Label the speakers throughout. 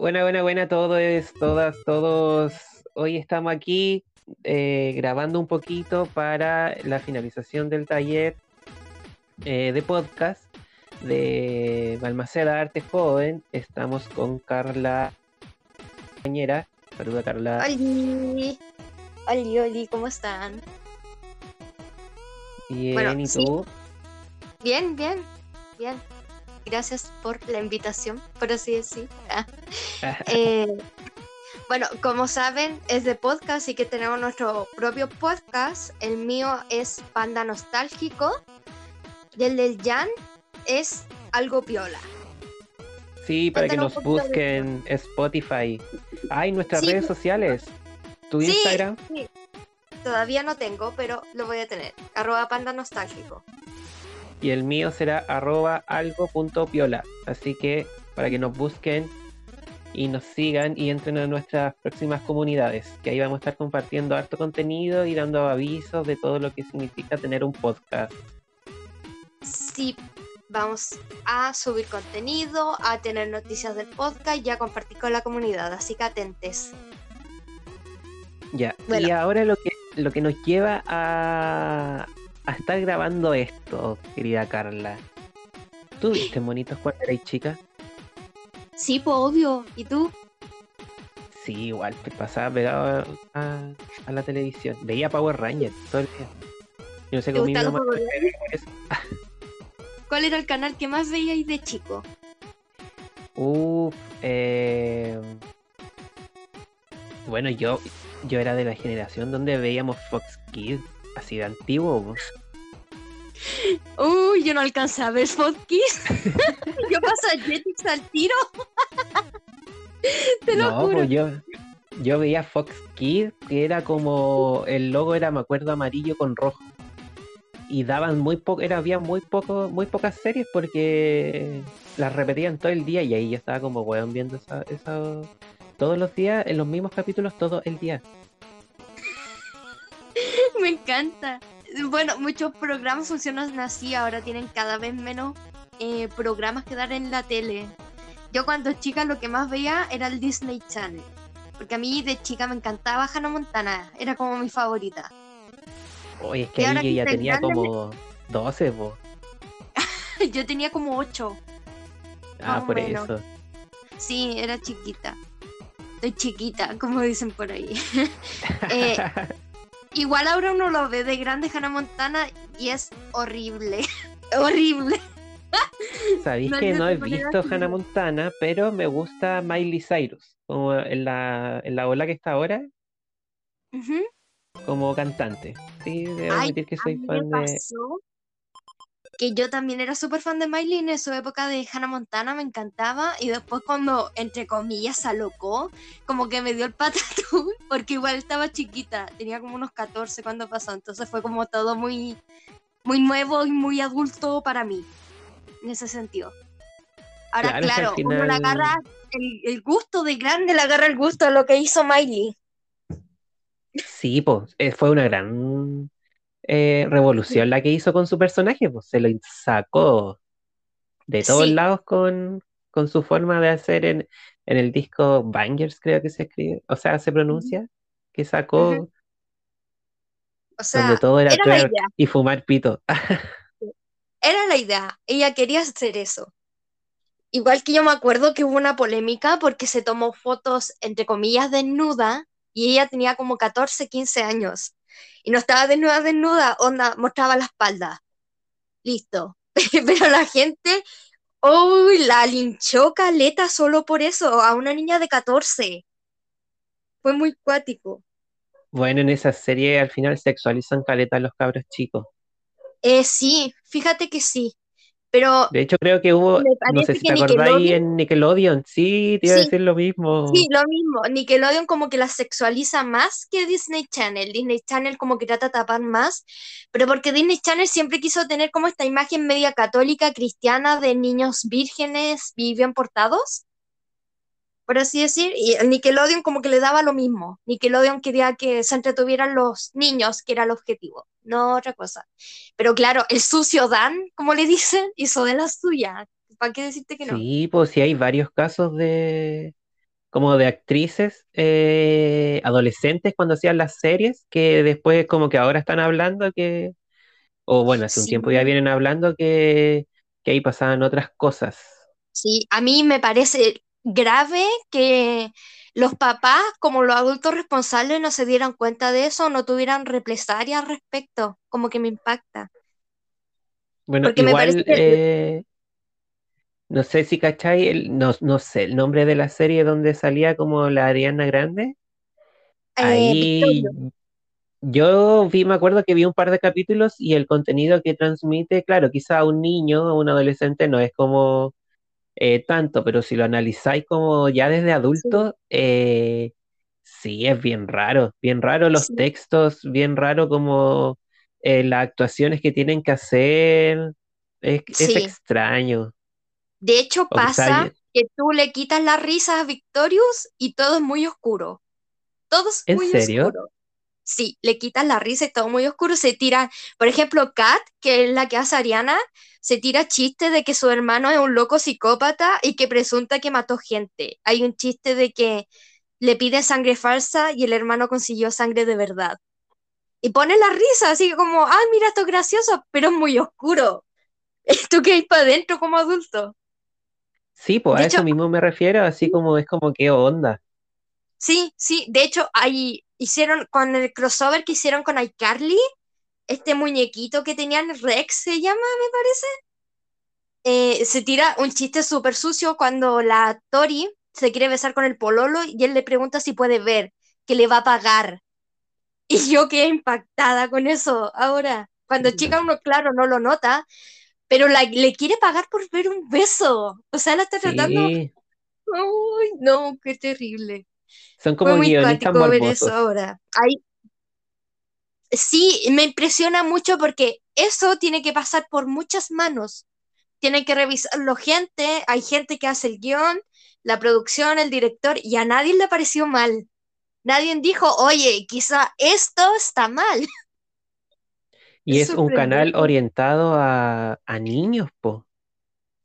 Speaker 1: Buena, buena, buena, todos, todas, todos. Hoy estamos aquí eh, grabando un poquito para la finalización del taller eh, de podcast de Balmaceda Arte Joven. Estamos con Carla compañera. Saluda, Carla.
Speaker 2: Oli, oli, oli, ¿cómo están?
Speaker 1: Bien,
Speaker 2: Bueno,
Speaker 1: ¿y
Speaker 2: sí.
Speaker 1: tú?
Speaker 2: Bien, bien, bien. Gracias por la invitación, por así decir. Ah. Eh, bueno, como saben, es de podcast, así que tenemos nuestro propio podcast. El mío es Panda Nostálgico. Y el del Jan es Algo Piola.
Speaker 1: Sí, para que nos
Speaker 2: de
Speaker 1: busquen Spotify. Ay, nuestras
Speaker 2: Sí.
Speaker 1: redes sociales. Tu
Speaker 2: Sí.
Speaker 1: Instagram.
Speaker 2: Sí, todavía no tengo, pero lo voy a tener. Arroba Panda Nostálgico.
Speaker 1: Y el mío será arroba algo.piola. Así que para que nos busquen y nos sigan y entren a nuestras próximas comunidades, que ahí vamos a estar compartiendo harto contenido y dando avisos de todo lo que significa tener un podcast.
Speaker 2: Sí, vamos a subir contenido, a tener noticias del podcast y a compartir con la comunidad, así que atentes.
Speaker 1: Ya,
Speaker 2: Bueno.
Speaker 1: y ahora lo que, lo que nos lleva a, a estar grabando esto, querida Carla. ¿Tú viste monitos cuando eras chica?
Speaker 2: Sí, pues obvio. ¿Y tú?
Speaker 1: Sí, igual, pues, pasaba pegado a, a- a la televisión. Veía Power Rangers todo el día. Yo no sé
Speaker 2: ¿Te
Speaker 1: mi mamá eso.
Speaker 2: ¿Cuál era el canal que más veíais de chico?
Speaker 1: Uf, eh... Bueno, yo, yo era de la generación donde veíamos Fox Kids, así de antiguo.
Speaker 2: Uy, yo no alcancé a ver Fox Kids. yo paso a Jetix al tiro. Te lo
Speaker 1: No,
Speaker 2: juro.
Speaker 1: pues yo, yo veía Fox Kids, que era como, el logo era, me acuerdo, amarillo con rojo. Y daban muy poco, era, había muy poco, muy pocas series porque las repetían todo el día y ahí yo estaba como weón viendo esa, esa- todos los días, en los mismos capítulos, todo el día.
Speaker 2: Me encanta. Bueno, muchos programas funcionan así, ahora tienen cada vez menos eh, programas que dar en la tele. Yo cuando chica lo que más veía era el Disney Channel. Porque a mí de chica me encantaba Hannah Montana, era como mi favorita.
Speaker 1: Oye, es que
Speaker 2: Y
Speaker 1: ahí
Speaker 2: que
Speaker 1: ya tenía
Speaker 2: grande
Speaker 1: como 12, po.
Speaker 2: Yo tenía como 8.
Speaker 1: Ah, por
Speaker 2: menos.
Speaker 1: eso.
Speaker 2: Sí, era chiquita. Estoy chiquita, como dicen por ahí. Eh, igual ahora uno lo ve de grande Hannah Montana y es horrible. horrible.
Speaker 1: Sabéis
Speaker 2: no
Speaker 1: que no he visto Hannah. Montana, pero me gusta Miley Cyrus, como en la, en la ola que está ahora, como cantante. Sí, debo
Speaker 2: Ay,
Speaker 1: admitir que soy
Speaker 2: me
Speaker 1: fan de...
Speaker 2: pasó que yo también era súper fan de Miley en su época de Hannah Montana, me encantaba. Y después cuando, entre comillas, se alocó, como que me dio el patatús, porque igual estaba chiquita, tenía como unos 14 cuando pasó. Entonces fue como todo muy, muy nuevo y muy adulto para mí, en ese sentido. Ahora,
Speaker 1: Claro,
Speaker 2: claro,
Speaker 1: al
Speaker 2: uno le
Speaker 1: final-
Speaker 2: agarra el, el gusto de grande, le agarra el gusto a lo que hizo Miley.
Speaker 1: Sí, pues, fue una gran eh, revolución la que hizo con su personaje, pues se lo sacó de todos
Speaker 2: Sí.
Speaker 1: lados con, con su forma de hacer en, en el disco Bangers, creo que se escribe, o sea, se pronuncia, que sacó.
Speaker 2: O sea,
Speaker 1: donde todo era
Speaker 2: era la
Speaker 1: y fumar pito.
Speaker 2: Era la idea, ella quería hacer eso. Igual que yo me acuerdo que hubo una polémica porque se tomó fotos, entre comillas, desnuda y ella tenía como 14, 15 años. Y no estaba desnuda, desnuda, onda, mostraba la espalda. Listo. Pero la gente, uy, la linchó caleta solo por eso, a una niña de 14. Fue muy cuático.
Speaker 1: Bueno, en esa serie al final sexualizan caleta a los cabros chicos.
Speaker 2: Eh, sí, fíjate que sí. Pero
Speaker 1: De hecho, creo que hubo, no sé si te acordáis en Nickelodeon, sí, te iba a
Speaker 2: Sí.
Speaker 1: decir lo mismo.
Speaker 2: Sí, lo mismo. Nickelodeon como que la sexualiza más que Disney Channel. Disney Channel como que trata de tapar más, pero porque Disney Channel siempre quiso tener como esta imagen media católica, cristiana, de niños vírgenes y bien portados, por así decir, y el Nickelodeon como que le daba lo mismo. Nickelodeon quería que se entretuvieran los niños, que era el objetivo, no otra cosa. Pero claro, el sucio Dan, como le dicen, hizo de la suya. ¿Para qué decirte que no?
Speaker 1: Sí, pues sí hay varios casos de, como de actrices eh, adolescentes cuando hacían las series, que después como que ahora están hablando que, o bueno, hace un
Speaker 2: Sí,
Speaker 1: tiempo ya vienen hablando que, que ahí pasaban otras cosas.
Speaker 2: sí, a mí me parece grave que los papás, como los adultos responsables, no se dieran cuenta de eso, no tuvieran represalia al respecto, como que me impacta.
Speaker 1: Bueno,
Speaker 2: Porque me parece
Speaker 1: igual, eh, no sé si cachai, el- no, no sé el nombre de la serie donde salía como la Ariana Grande.
Speaker 2: eh,
Speaker 1: Ahí yo vi, me acuerdo que vi un par de capítulos y el contenido que transmite, claro, quizá a un niño o un adolescente no es como eh, tanto, pero si lo analizáis como ya desde
Speaker 2: sí,
Speaker 1: adulto, eh, sí, es bien raro, bien raro los
Speaker 2: sí,
Speaker 1: textos, bien raro como eh, las actuaciones que tienen que hacer, es, extraño.
Speaker 2: De hecho,
Speaker 1: O
Speaker 2: pasa que tú le quitas la risa a Victorious y todo es muy oscuro. Todo es
Speaker 1: ¿en
Speaker 2: muy
Speaker 1: serio?
Speaker 2: oscuro. Sí, le quitas la risa y todo muy oscuro. Se tira, por ejemplo, Kat, que es la que hace Ariana, se tira chiste de que su hermano es un loco psicópata y que presunta que mató gente. Hay un chiste de que le piden sangre falsa y el hermano consiguió sangre de verdad. Y pone la risa, así como, ah, mira, esto es gracioso, pero es muy oscuro. Esto que hay para adentro como adulto.
Speaker 1: Sí, pues
Speaker 2: De
Speaker 1: a
Speaker 2: hecho,
Speaker 1: eso mismo me refiero, así como es como qué onda.
Speaker 2: Sí, sí, de hecho, ahí hicieron con el crossover que hicieron con iCarly, este muñequito que tenían, Rex se llama, me parece, eh, se tira un chiste súper sucio cuando la Tori se quiere besar con el pololo y él le pregunta si puede ver, que le va a pagar. Y yo quedé impactada con eso ahora. Cuando chica uno, claro, no lo nota, pero la- le quiere pagar por ver un beso. O sea, la está tratando...
Speaker 1: Sí,
Speaker 2: Uy, no, qué terrible.
Speaker 1: Son
Speaker 2: Fue
Speaker 1: como
Speaker 2: muy
Speaker 1: guionistas
Speaker 2: ver eso ahora. Ahí Sí, me impresiona mucho porque eso tiene que pasar por muchas manos. Tienen que revisarlo gente, hay gente que hace el guion, la producción, el director, y a nadie le pareció mal. Nadie dijo, oye, quizá esto está mal.
Speaker 1: Y
Speaker 2: Es
Speaker 1: es un canal orientado a, a niños, po.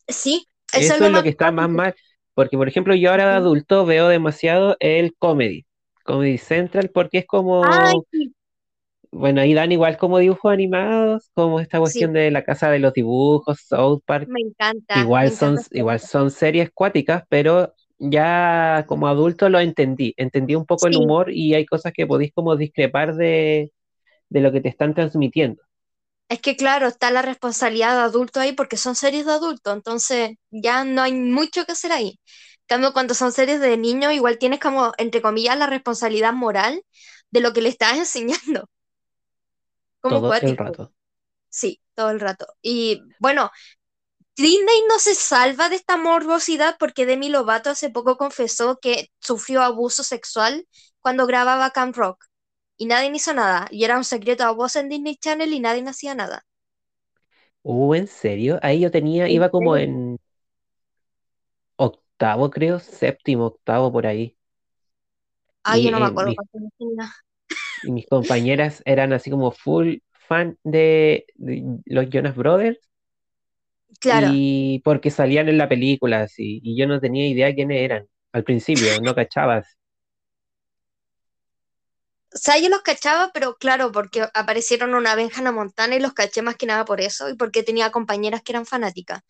Speaker 2: Sí, eso es lo
Speaker 1: es lo que está más mal, porque por ejemplo yo ahora de
Speaker 2: Ujú.
Speaker 1: adulto veo demasiado el comedy, Comedy Central, porque es como, bueno, ahí dan igual como dibujos animados, como esta
Speaker 2: sí,
Speaker 1: cuestión de la casa de los dibujos, South Park,
Speaker 2: me encanta, me
Speaker 1: igual son,
Speaker 2: encanta.
Speaker 1: igual son series cuáticas, pero ya como adulto lo entendí, entendí un poco el humor y hay cosas que podéis como discrepar de, de lo que te están transmitiendo.
Speaker 2: Es que claro, está la responsabilidad de adulto ahí porque son series de adulto, entonces ya no hay mucho que hacer ahí. En cambio, cuando son series de niños, igual tienes como, entre comillas, la responsabilidad moral de lo que le estás enseñando, como
Speaker 1: todo el rato.
Speaker 2: Sí, todo el rato. Y bueno, Disney no se salva de esta morbosidad porque Demi Lovato hace poco confesó que sufrió abuso sexual cuando grababa Camp Rock y nadie hizo nada. Y era un secreto a voz en Disney Channel y nadie hacía nada.
Speaker 1: Uh, ¿en serio? Ahí yo tenía,
Speaker 2: ¿En
Speaker 1: iba como en octavo, creo, séptimo, octavo por ahí.
Speaker 2: Ay, yo no me
Speaker 1: eh,
Speaker 2: acuerdo
Speaker 1: mis, y mis compañeras eran así como full fan de, de los Jonas Brothers
Speaker 2: Claro.
Speaker 1: y porque salían en la película así, y yo no tenía idea quiénes eran. Al principio, no cachabas.
Speaker 2: O sea, yo los cachaba, pero claro, porque aparecieron una vez en Hannah Montana y los caché más que nada por eso y porque tenía compañeras que eran fanáticas.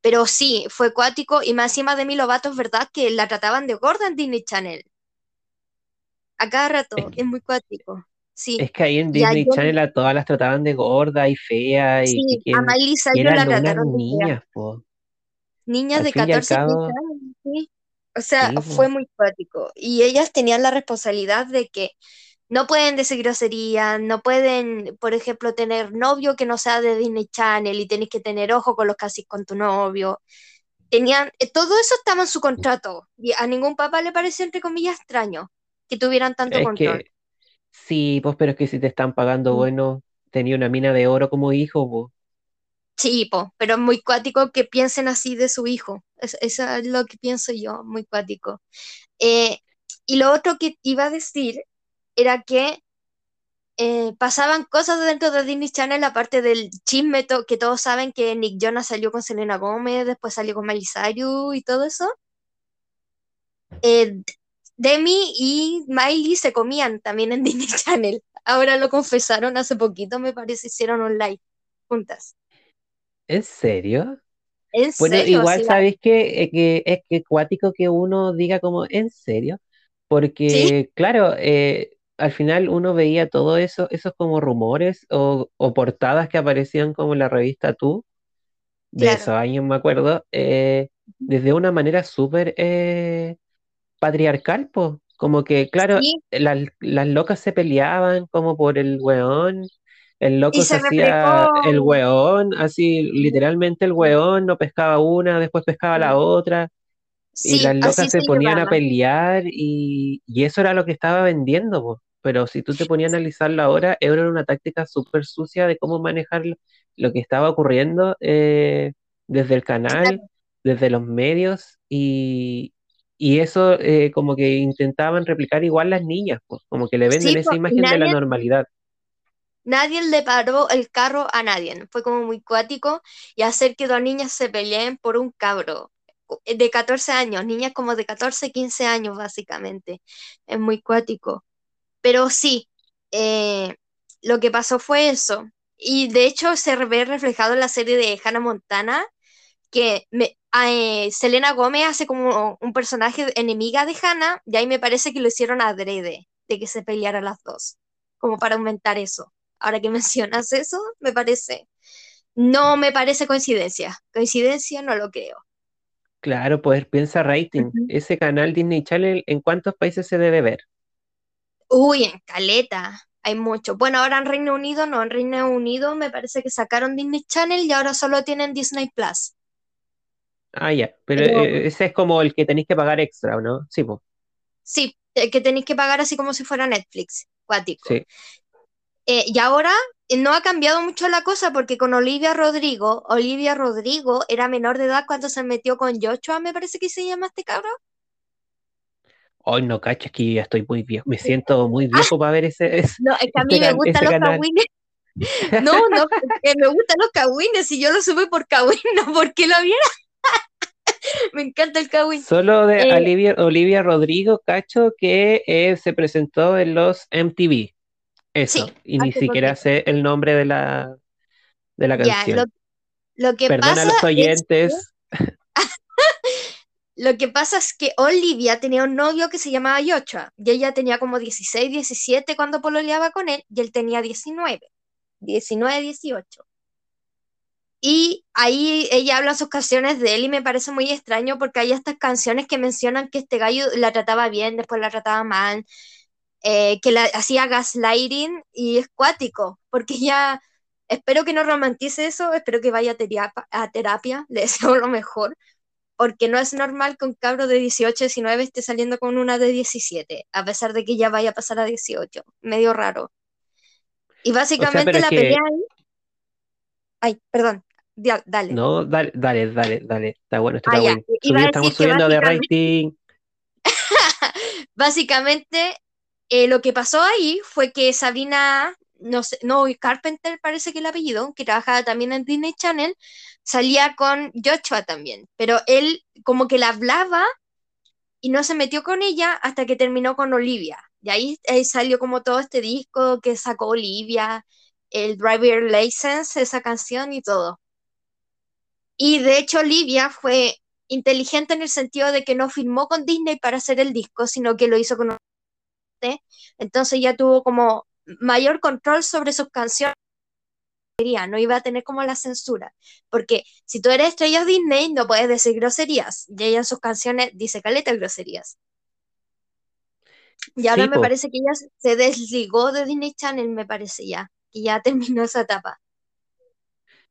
Speaker 2: Pero sí, fue cuático y más encima de mí Lovato es verdad que la trataban de gorda en Disney Channel. A cada rato, es
Speaker 1: que,
Speaker 2: muy cuático. Sí.
Speaker 1: es que ahí en
Speaker 2: Y a
Speaker 1: Disney Channel a todas las trataban de gorda y fea y
Speaker 2: sí, a
Speaker 1: que,
Speaker 2: Miley
Speaker 1: que
Speaker 2: Cyrus la trataron de
Speaker 1: niñas, po.
Speaker 2: Niñas de
Speaker 1: fin y al
Speaker 2: 14, 15
Speaker 1: cabo,
Speaker 2: años, sí. O sea,
Speaker 1: sí,
Speaker 2: fue muy cuático. Y ellas tenían la responsabilidad de que no pueden decir groserías, no pueden, por ejemplo, tener novio que no sea de Disney Channel y tenés que tener ojo con los haces con tu novio. Tenían, eh, todo eso estaba en su contrato y a ningún papá le pareció, entre comillas, extraño que tuvieran tanto
Speaker 1: Es
Speaker 2: control.
Speaker 1: que Sí, pues, pero es que si te están pagando
Speaker 2: Mm.
Speaker 1: bueno, tenía una mina de oro como hijo, pues.
Speaker 2: Sí, po, pero es muy cuático que piensen así de su hijo. Es- eso es lo que pienso yo, muy cuático. Eh, y lo otro que iba a decir era que eh, pasaban cosas dentro de Disney Channel, aparte del chisme to- que todos saben que Nick Jonas salió con Selena Gómez, después salió con Miley Cyrus y todo eso. eh, Demi y Miley se comían también en Disney Channel. Ahora lo confesaron hace poquito, me parece, hicieron un live juntas.
Speaker 1: ¿En serio?
Speaker 2: ¿En
Speaker 1: Bueno,
Speaker 2: serio?
Speaker 1: igual
Speaker 2: Sí,
Speaker 1: sabéis que, eh, que es que cuático que uno diga como, ¿en serio?
Speaker 2: sí,
Speaker 1: Porque, claro, eh, al final uno veía todo eso, esos como rumores o, o portadas que aparecían como en la revista Tú, de
Speaker 2: claro.
Speaker 1: esos años me acuerdo, eh, desde una manera súper eh, patriarcal, po. Como que, claro,
Speaker 2: Sí,
Speaker 1: las, las locas se peleaban como por el weón, el
Speaker 2: y
Speaker 1: loco se
Speaker 2: se
Speaker 1: hacía el weón, así literalmente el weón no pescaba una, después pescaba la otra, y
Speaker 2: Sí,
Speaker 1: las locas
Speaker 2: se
Speaker 1: se ponían a pelear y, y eso era lo que estaba vendiendo, po. Pero si tú te ponías a analizarlo ahora, era una táctica súper sucia de cómo manejar lo, que estaba ocurriendo eh, desde el canal, desde los medios y, y eso eh, como que intentaban replicar igual las niñas, pues, como que le venden
Speaker 2: Sí,
Speaker 1: esa imagen de la normalidad.
Speaker 2: nadie le paró el carro a nadie. Fue como muy cuático y hacer que dos niñas se peleen por un cabro eh, de 14 años, niñas como de 14, 15 años básicamente. Es muy cuático. Pero sí, eh, lo que pasó fue eso. Y de hecho se ve reflejado en la serie de Hannah Montana, que me, eh, Selena Gómez hace como un personaje enemiga de Hannah, y ahí me parece que lo hicieron adrede, de que se pelearan las dos, como para aumentar eso. Ahora que mencionas eso, me parece, no me parece coincidencia. Coincidencia no lo creo.
Speaker 1: Claro, pues piensa rating. Ese canal Disney Channel, ¿en cuántos países se debe ver?
Speaker 2: Uy, en Caleta. Hay mucho. Bueno, ahora en Reino Unido no, en Reino Unido me parece que sacaron Disney Channel y ahora solo tienen Disney Plus.
Speaker 1: Ah, ya, pero
Speaker 2: Pero
Speaker 1: eh, ese es como el que tenéis que pagar extra, ¿o no? Sí, pues,
Speaker 2: sí, eh, que tenéis que pagar así como si fuera Netflix, cuático.
Speaker 1: sí.
Speaker 2: Eh, y ahora eh, no ha cambiado mucho la cosa porque con Olivia Rodrigo, Olivia Rodrigo era menor de edad cuando se metió con Joshua, me parece que se llama este cabrón.
Speaker 1: Hoy no cachas que yo ya estoy muy viejo, me siento muy
Speaker 2: Ah,
Speaker 1: viejo para ver ese, ese,
Speaker 2: no, es que a mí me
Speaker 1: can-
Speaker 2: gustan
Speaker 1: ese
Speaker 2: los cagüines. No, no, que me gustan los cagüines y yo lo supe por cagüín, no porque lo viera. Me encanta el cagüín.
Speaker 1: Solo de
Speaker 2: Eh,
Speaker 1: Olivia, Olivia Rodrigo, cacho, que eh, se presentó en los MTV. Eso,
Speaker 2: sí,
Speaker 1: y ni siquiera sé el nombre de la, de la
Speaker 2: Ya, lo,
Speaker 1: canción.
Speaker 2: lo que
Speaker 1: Perdona a
Speaker 2: pasa
Speaker 1: los
Speaker 2: es que
Speaker 1: oyentes.
Speaker 2: Lo que pasa es que Olivia tenía un novio que se llamaba Joshua y ella tenía como 16, 17 cuando pololeaba con él y él tenía 19, 19, 18. Y ahí ella habla sus canciones de él y me parece muy extraño porque hay estas canciones que mencionan que este gallo la trataba bien, después la trataba mal, eh, que la hacía gaslighting y es cuático, porque ya espero que no romantice eso, espero que vaya a terapia, a terapia, le deseo lo mejor porque no es normal que un cabro de 18, 19 esté saliendo con una de 17, a pesar de que ya vaya a pasar a 18. Medio raro. Y
Speaker 1: O sea,
Speaker 2: básicamente la pelea ahí. Ay, perdón, dale.
Speaker 1: no, dale, dale, dale, dale. Está bueno,
Speaker 2: Ah,
Speaker 1: está
Speaker 2: ya.
Speaker 1: bueno. Subi- estamos subiendo de rating.
Speaker 2: básicamente eh, lo que pasó ahí fue que Sabina, no sé, no, Carpenter parece que el apellido, que trabajaba también en Disney Channel, salía con Joshua también, pero él como que la hablaba y no se metió con ella hasta que terminó con Olivia. Y ahí, ahí salió como todo este disco que sacó Olivia, el Driver License, esa canción y todo. Y de hecho Olivia fue inteligente en el sentido de que no firmó con Disney para hacer el disco, sino que lo hizo con. Entonces ya tuvo como mayor control sobre sus canciones, no iba a tener como la censura. Porque si tú eres estrella Disney, no puedes decir groserías. Y ella en sus canciones dice caleta groserías. Y ahora
Speaker 1: Sí,
Speaker 2: me
Speaker 1: po.
Speaker 2: parece que ella se desligó de Disney Channel, me parece ya, que ya terminó esa etapa.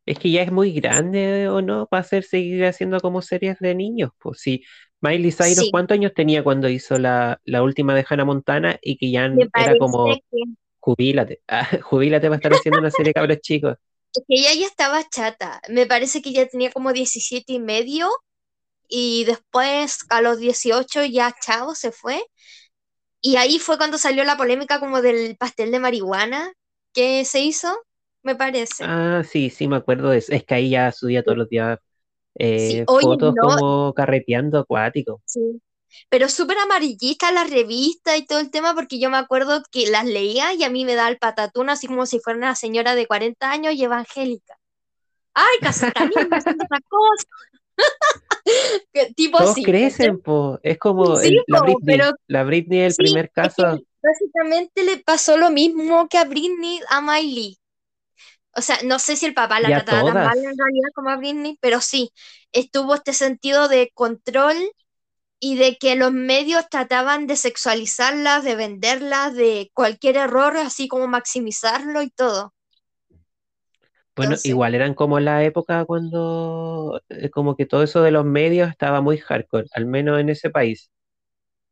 Speaker 1: Es que ya es muy grande, ¿o no? Para hacer seguir haciendo como series de niños. Pues sí. Miley Cyrus,
Speaker 2: Sí,
Speaker 1: ¿cuántos años tenía cuando hizo la, la última de Hannah Montana? Y que ya
Speaker 2: me
Speaker 1: era como,
Speaker 2: que,
Speaker 1: jubílate, ah, jubílate para estar haciendo una serie de cabros chicos.
Speaker 2: que ella ya estaba chata. Me parece que ya tenía como 17 y medio y después a los 18 ya chao, se fue. Y ahí fue cuando salió la polémica como del pastel de marihuana que se hizo, me parece.
Speaker 1: Ah, sí, sí, me acuerdo de eso. Es que ahí ya subía todos los días eh, fotos
Speaker 2: no,
Speaker 1: como carreteando acuático.
Speaker 2: sí. Pero súper amarillista la revista y todo el tema, porque yo me acuerdo que las leía y a mí me da el patatún así como si fuera una señora de 40 años y evangélica. ¡Ay, casatanismo, es otra cosa! tipo
Speaker 1: Todos crecen, po. es como
Speaker 2: Sí,
Speaker 1: la
Speaker 2: po,
Speaker 1: Britney.
Speaker 2: pero
Speaker 1: La Britney, el
Speaker 2: sí,
Speaker 1: primer
Speaker 2: es que
Speaker 1: caso,
Speaker 2: básicamente le pasó lo mismo que a Britney a Miley. O sea, no sé si el papá la trataba tan mal en realidad como a Britney, pero sí, estuvo este sentido de control y de que los medios trataban de sexualizarlas, de venderlas, de cualquier error, así como maximizarlo y todo.
Speaker 1: Bueno,
Speaker 2: Entonces,
Speaker 1: igual eran como la época cuando eh, como que todo eso de los medios estaba muy hardcore, al menos en ese país.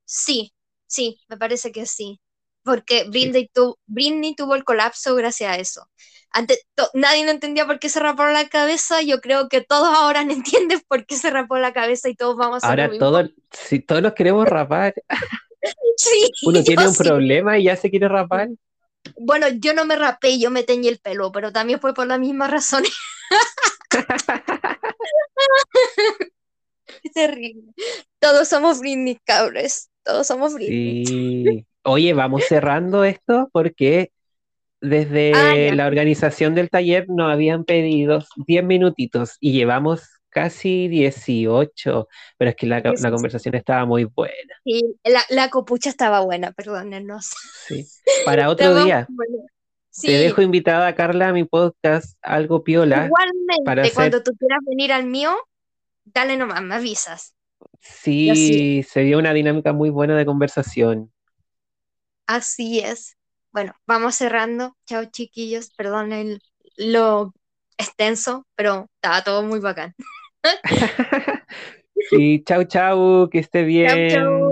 Speaker 2: sí, sí, me parece que sí. Porque
Speaker 1: Sí.
Speaker 2: Britney, tu- Britney tuvo el colapso gracias a eso. Antes, to- nadie no entendía por qué se rapó la cabeza. Yo creo que todos ahora no entienden por qué se rapó la cabeza y todos vamos a lo
Speaker 1: Ahora
Speaker 2: mismo.
Speaker 1: todos, si todos nos queremos rapar,
Speaker 2: Sí,
Speaker 1: uno tiene un
Speaker 2: sí.
Speaker 1: problema y ya se quiere rapar.
Speaker 2: Bueno, yo no me rapé, yo me teñí el pelo, pero también fue por las mismas razones. Terrible. Todos somos Britney, cabres. Todos somos Britney.
Speaker 1: Sí. Oye, vamos cerrando esto porque
Speaker 2: Ah,
Speaker 1: desde
Speaker 2: ya.
Speaker 1: la organización del taller nos habían pedido 10 minutitos y llevamos casi 18, pero es que la, la
Speaker 2: 18.
Speaker 1: conversación estaba muy buena.
Speaker 2: Sí, la, la copucha estaba buena, perdónenos.
Speaker 1: Sí. Para otro
Speaker 2: Estaba
Speaker 1: día, te dejo invitada, Carla, a mi podcast, algo piola, para
Speaker 2: igualmente,
Speaker 1: hacer,
Speaker 2: cuando tú quieras venir al mío, dale nomás, me avisas. Sí,
Speaker 1: sí, se dio una dinámica muy buena de conversación.
Speaker 2: Así es. Bueno, vamos cerrando. Chao, chiquillos. Perdonen lo extenso, pero estaba todo muy bacán.
Speaker 1: Sí, chau, chau, que esté
Speaker 2: Chao, chao.
Speaker 1: bien.